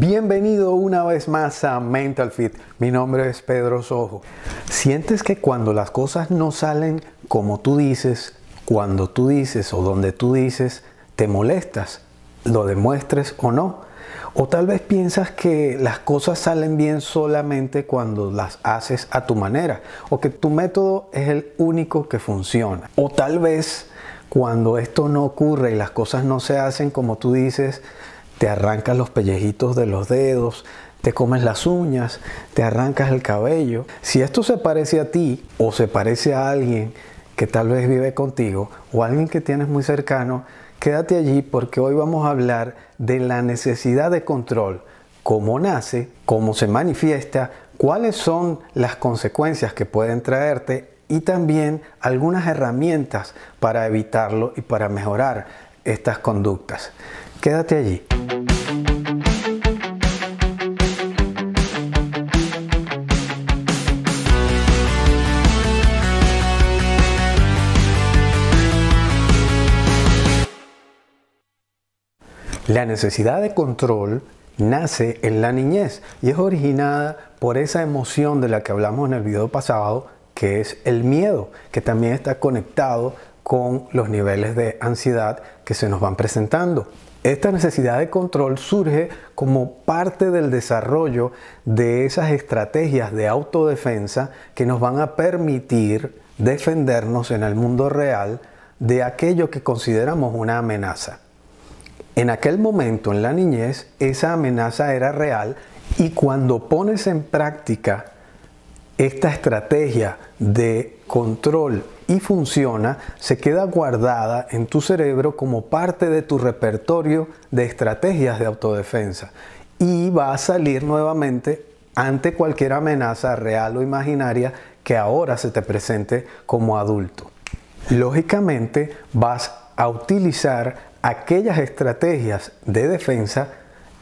Bienvenido una vez más a Mental Fit. Mi nombre es Pedro Sojo. ¿Sientes que cuando las cosas no salen como tú dices, cuando tú dices o donde tú dices, te molestas, lo demuestres o no? O tal vez piensas que las cosas salen bien solamente cuando las haces a tu manera o que tu método es el único que funciona. O tal vez cuando esto no ocurre y las cosas no se hacen como tú dices, te arrancas los pellejitos de los dedos, te comes las uñas, te arrancas el cabello. Si esto se parece a ti o se parece a alguien que tal vez vive contigo o alguien que tienes muy cercano, quédate allí porque hoy vamos a hablar de la necesidad de control, cómo nace, cómo se manifiesta, cuáles son las consecuencias que pueden traerte y también algunas herramientas para evitarlo y para mejorar estas conductas. Quédate allí. La necesidad de control nace en la niñez y es originada por esa emoción de la que hablamos en el video pasado, que es el miedo, que también está conectado con los niveles de ansiedad que se nos van presentando. Esta necesidad de control surge como parte del desarrollo de esas estrategias de autodefensa que nos van a permitir defendernos en el mundo real de aquello que consideramos una amenaza. En aquel momento, en la niñez, esa amenaza era real y cuando pones en práctica esta estrategia de control y funciona, se queda guardada en tu cerebro como parte de tu repertorio de estrategias de autodefensa y va a salir nuevamente ante cualquier amenaza real o imaginaria que ahora se te presente como adulto. Lógicamente vas a utilizar aquellas estrategias de defensa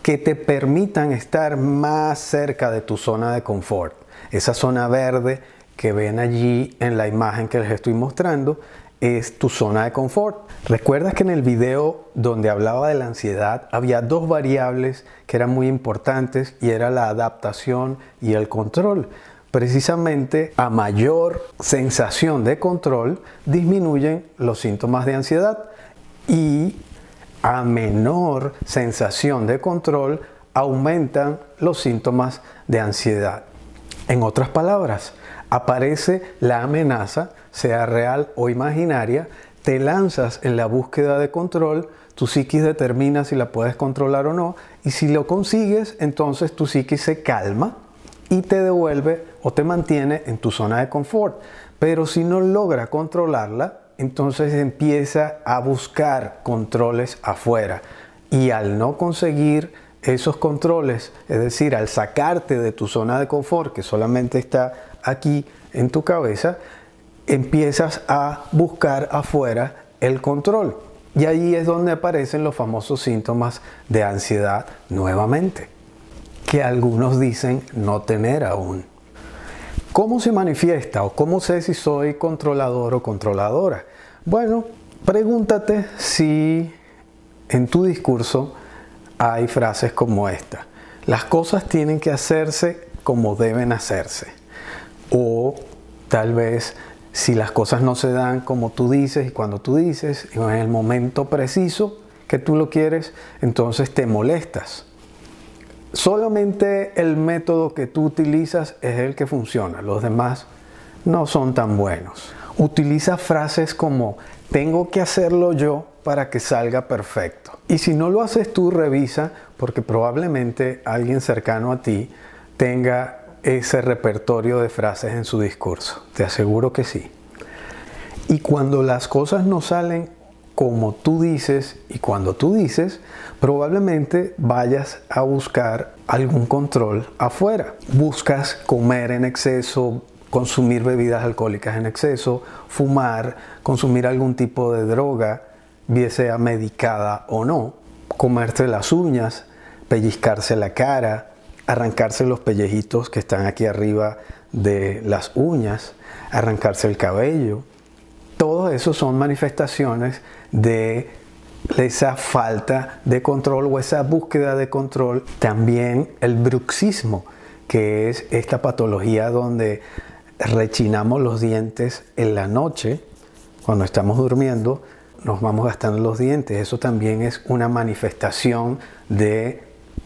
que te permitan estar más cerca de tu zona de confort. Esa zona verde que ven allí en la imagen que les estoy mostrando es tu zona de confort. Recuerdas que en el video donde hablaba de la ansiedad había dos variables que eran muy importantes y era la adaptación y el control. Precisamente a mayor sensación de control disminuyen los síntomas de ansiedad y a menor sensación de control aumentan los síntomas de ansiedad. En otras palabras, aparece la amenaza, sea real o imaginaria, te lanzas en la búsqueda de control, tu psiquis determina si la puedes controlar o no, y si lo consigues, entonces tu psiquis se calma y te devuelve o te mantiene en tu zona de confort. Pero si no logra controlarla, entonces empieza a buscar controles afuera. Y al no conseguir esos controles, es decir, al sacarte de tu zona de confort, que solamente está aquí en tu cabeza, empiezas a buscar afuera el control. Y ahí es donde aparecen los famosos síntomas de ansiedad nuevamente, que algunos dicen no tener aún. ¿Cómo se manifiesta o cómo sé si soy controlador o controladora? Bueno, pregúntate si en tu discurso hay frases como esta. Las cosas tienen que hacerse como deben hacerse. O tal vez si las cosas no se dan como tú dices y cuando tú dices, en el momento preciso que tú lo quieres, entonces te molestas. Solamente el método que tú utilizas es el que funciona, los demás no son tan buenos. Utiliza frases como tengo que hacerlo yo para que salga perfecto. Y si no lo haces tú, revisa, porque probablemente alguien cercano a ti tenga ese repertorio de frases en su discurso. Te aseguro que sí. Y cuando las cosas no salen como tú dices y cuando tú dices, probablemente vayas a buscar algún control afuera. Buscas comer en exceso, consumir bebidas alcohólicas en exceso, fumar, consumir algún tipo de droga, bien sea medicada o no, comerse las uñas, pellizcarse la cara, arrancarse los pellejitos que están aquí arriba de las uñas, arrancarse el cabello. Todo eso son manifestaciones de esa falta de control o esa búsqueda de control. También el bruxismo, que es esta patología donde rechinamos los dientes en la noche, cuando estamos durmiendo, nos vamos gastando los dientes. Eso también es una manifestación de,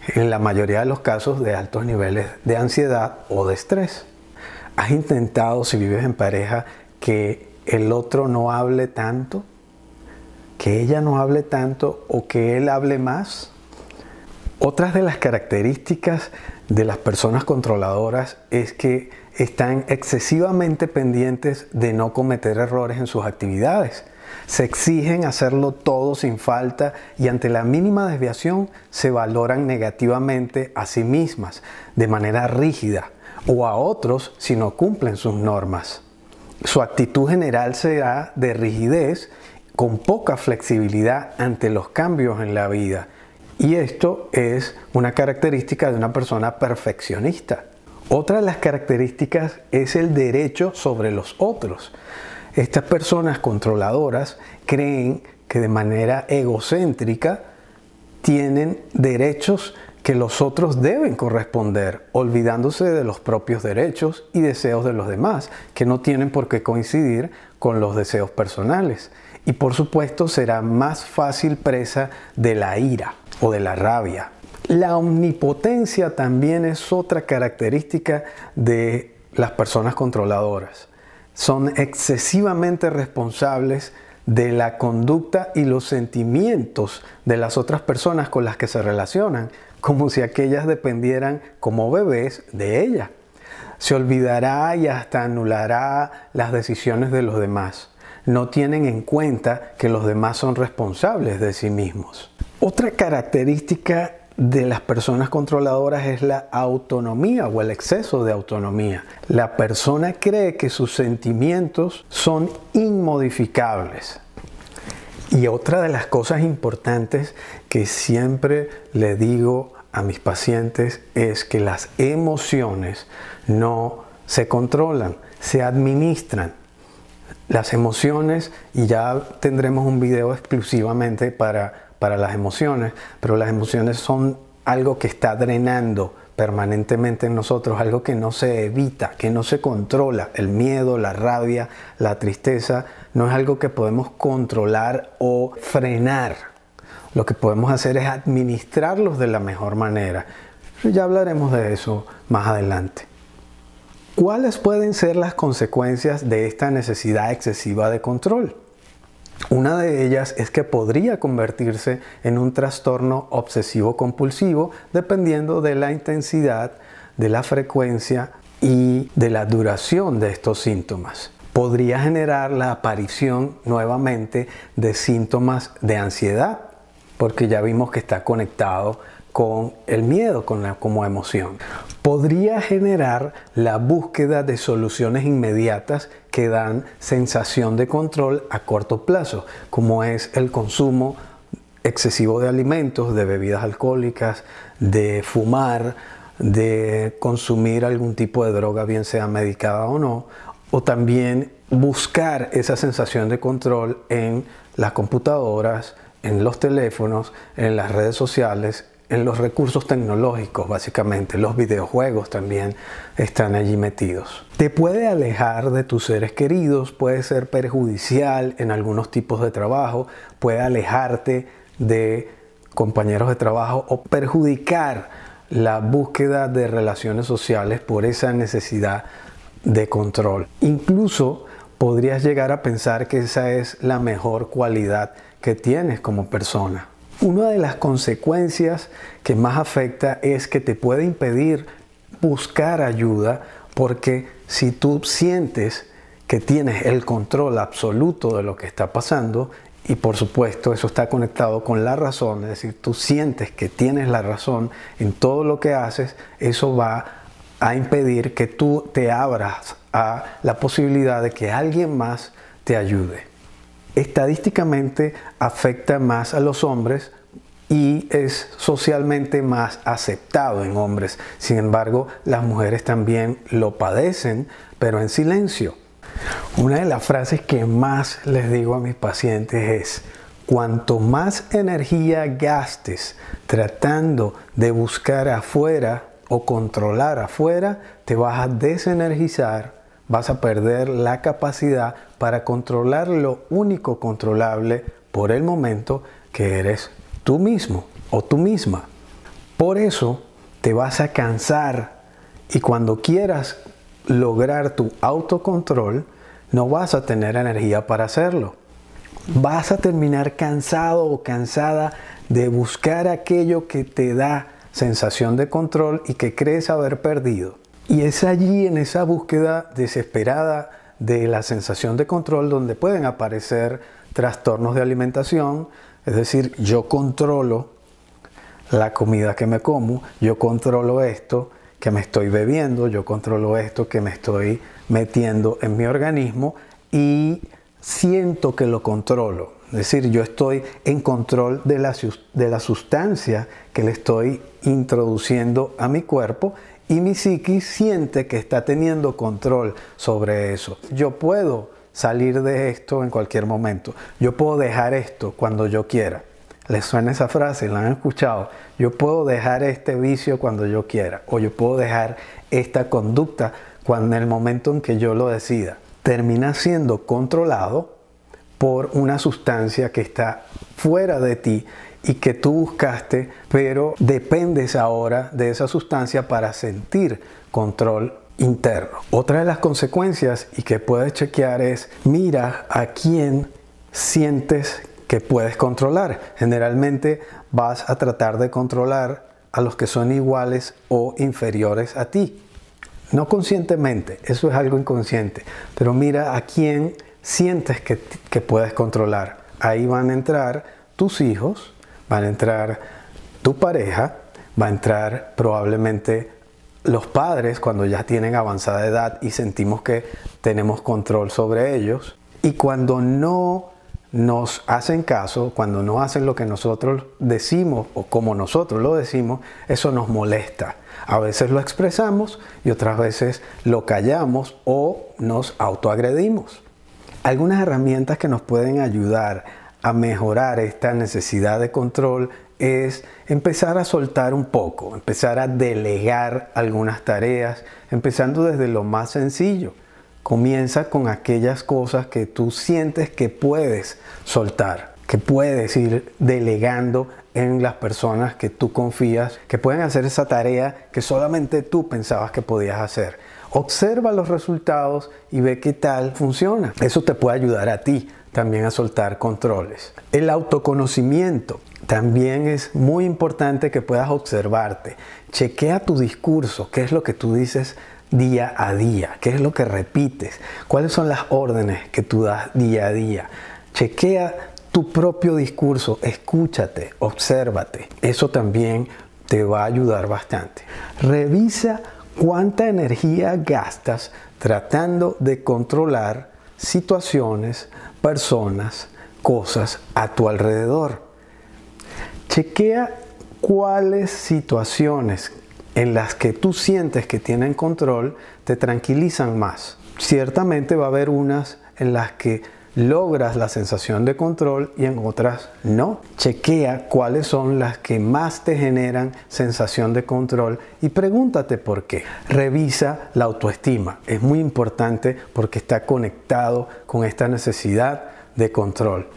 en la mayoría de los casos, de altos niveles de ansiedad o de estrés. ¿Has intentado, si vives en pareja, que el otro no hable tanto? ¿Que ella no hable tanto o que él hable más? Otras de las características de las personas controladoras es que están excesivamente pendientes de no cometer errores en sus actividades. Se exigen hacerlo todo sin falta y ante la mínima desviación se valoran negativamente a sí mismas de manera rígida o a otros si no cumplen sus normas. Su actitud general será de rigidez con poca flexibilidad ante los cambios en la vida. Y esto es una característica de una persona perfeccionista. Otra de las características es el derecho sobre los otros. Estas personas controladoras creen que de manera egocéntrica tienen derechos que los otros deben corresponder, olvidándose de los propios derechos y deseos de los demás, que no tienen por qué coincidir con los deseos personales. Y por supuesto será más fácil presa de la ira o de la rabia. La omnipotencia también es otra característica de las personas controladoras. Son excesivamente responsables de la conducta y los sentimientos de las otras personas con las que se relacionan, como si aquellas dependieran como bebés de ella. Se olvidará y hasta anulará las decisiones de los demás. No tienen en cuenta que los demás son responsables de sí mismos. Otra característica de las personas controladoras es la autonomía o el exceso de autonomía. La persona cree que sus sentimientos son inmodificables. Y otra de las cosas importantes que siempre le digo a mis pacientes es que las emociones no se controlan, se administran. Las emociones, y ya tendremos un video exclusivamente para para las emociones, pero las emociones son algo que está drenando permanentemente en nosotros, algo que no se evita, que no se controla. El miedo, la rabia, la tristeza, no es algo que podemos controlar o frenar. Lo que podemos hacer es administrarlos de la mejor manera. Ya hablaremos de eso más adelante. ¿Cuáles pueden ser las consecuencias de esta necesidad excesiva de control? Una de ellas es que podría convertirse en un trastorno obsesivo compulsivo dependiendo de la intensidad, de la frecuencia y de la duración de estos síntomas. Podría generar la aparición nuevamente de síntomas de ansiedad, porque ya vimos que está conectado con el miedo con como emoción. Podría generar la búsqueda de soluciones inmediatas que dan sensación de control a corto plazo, como es el consumo excesivo de alimentos, de bebidas alcohólicas, de fumar, de consumir algún tipo de droga, bien sea medicada o no, o también buscar esa sensación de control en las computadoras, en los teléfonos, en las redes sociales, en los recursos tecnológicos, básicamente. Los videojuegos también están allí metidos. Te puede alejar de tus seres queridos, puede ser perjudicial en algunos tipos de trabajo, puede alejarte de compañeros de trabajo o perjudicar la búsqueda de relaciones sociales por esa necesidad de control. Incluso podrías llegar a pensar que esa es la mejor cualidad que tienes como persona. Una de las consecuencias que más afecta es que te puede impedir buscar ayuda porque si tú sientes que tienes el control absoluto de lo que está pasando, y por supuesto eso está conectado con la razón, es decir, tú sientes que tienes la razón en todo lo que haces, eso va a impedir que tú te abras a la posibilidad de que alguien más te ayude estadísticamente afecta más a los hombres y es socialmente más aceptado en hombres. Sin embargo, las mujeres también lo padecen, pero en silencio. Una de las frases que más les digo a mis pacientes es, cuanto más energía gastes tratando de buscar afuera o controlar afuera, te vas a desenergizar, vas a perder la capacidad para controlar lo único controlable por el momento que eres tú mismo o tú misma. Por eso te vas a cansar y cuando quieras lograr tu autocontrol, no vas a tener energía para hacerlo vas a terminar cansado o cansada de buscar aquello que te da sensación de control y que crees haber perdido. Y es allí en esa búsqueda desesperada de la sensación de control donde pueden aparecer trastornos de alimentación, es decir, yo controlo la comida que me como, yo controlo esto que me estoy bebiendo, yo controlo esto que me estoy metiendo en mi organismo y siento que lo controlo. Es decir, yo estoy en control de la, de la sustancia que le estoy introduciendo a mi cuerpo y mi psiquis siente que está teniendo control sobre eso. Yo puedo salir de esto en cualquier momento. Yo puedo dejar esto cuando yo quiera. ¿Les suena esa frase? ¿La han escuchado? Yo puedo dejar este vicio cuando yo quiera. O yo puedo dejar esta conducta cuando en el momento en que yo lo decida termina siendo controlado por una sustancia que está fuera de ti y que tú buscaste, pero dependes ahora de esa sustancia para sentir control interno. Otra de las consecuencias y que puedes chequear es mira a quién sientes que puedes controlar. Generalmente vas a tratar de controlar a los que son iguales o inferiores a ti. No conscientemente, eso es algo inconsciente, pero mira a quién sientes que, puedes controlar. Ahí van a entrar tus hijos, van a entrar tu pareja, va a entrar probablemente los padres cuando ya tienen avanzada edad y sentimos que tenemos control sobre ellos. Y cuando no nos hacen caso, cuando no hacen lo que nosotros decimos o como nosotros lo decimos, eso nos molesta. A veces lo expresamos y otras veces lo callamos o nos autoagredimos. Algunas herramientas que nos pueden ayudar a mejorar esta necesidad de control es empezar a soltar un poco, empezar a delegar algunas tareas, empezando desde lo más sencillo Comienza con aquellas cosas que tú sientes que puedes soltar, que puedes ir delegando en las personas que tú confías, que pueden hacer esa tarea que solamente tú pensabas que podías hacer. Observa los resultados y ve qué tal funciona. Eso te puede ayudar a ti también a soltar controles. El autoconocimiento. También es muy importante que puedas observarte. Chequea tu discurso, qué es lo que tú dices día a día? ¿Qué es lo que repites? ¿Cuáles son las órdenes que tú das día a día? Chequea tu propio discurso, escúchate, obsérvate. Eso también te va a ayudar bastante. Revisa cuánta energía gastas tratando de controlar situaciones, personas, cosas a tu alrededor. Chequea cuáles situaciones en las que tú sientes que tienen control te tranquilizan más. Ciertamente va a haber unas en las que logras la sensación de control y en otras no. Chequea cuáles son las que más te generan sensación de control y pregúntate por qué. Revisa la autoestima. Es muy importante porque está conectado con esta necesidad de control.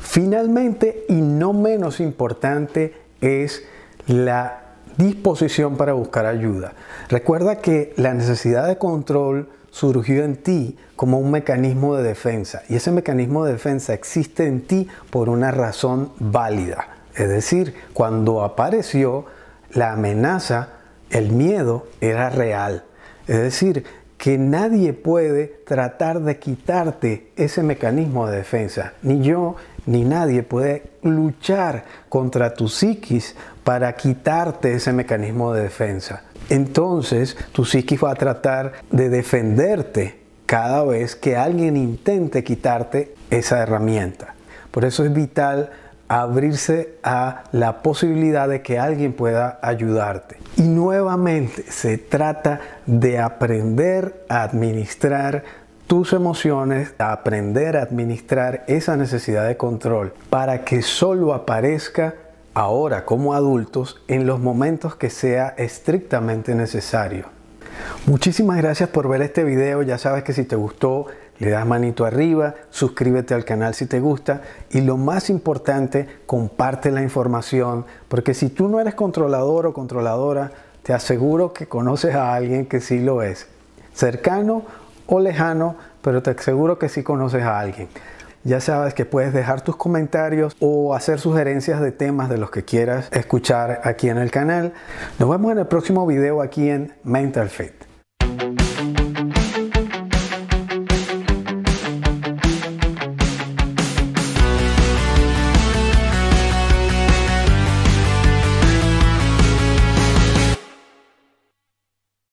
Finalmente y no menos importante es la disposición para buscar ayuda. Recuerda que la necesidad de control surgió en ti como un mecanismo de defensa y ese mecanismo de defensa existe en ti por una razón válida. Es decir, cuando apareció la amenaza, el miedo era real. Es decir, que nadie puede tratar de quitarte ese mecanismo de defensa. Ni yo, ni nadie puede luchar contra tu psiquis para quitarte ese mecanismo de defensa. Entonces tu psiquis va a tratar de defenderte cada vez que alguien intente quitarte esa herramienta. Por eso es vital abrirse a la posibilidad de que alguien pueda ayudarte. Y nuevamente se trata de aprender a administrar tus emociones, a aprender a administrar esa necesidad de control para que solo aparezca ahora como adultos en los momentos que sea estrictamente necesario. Muchísimas gracias por ver este video. Ya sabes que si te gustó, le das manito arriba, suscríbete al canal si te gusta y lo más importante, comparte la información, porque si tú no eres controlador o controladora, te aseguro que conoces a alguien que sí lo es, cercano o lejano, pero te aseguro que sí conoces a alguien. Ya sabes que puedes dejar tus comentarios o hacer sugerencias de temas de los que quieras escuchar aquí en el canal. Nos vemos en el próximo video aquí en Mental Fit.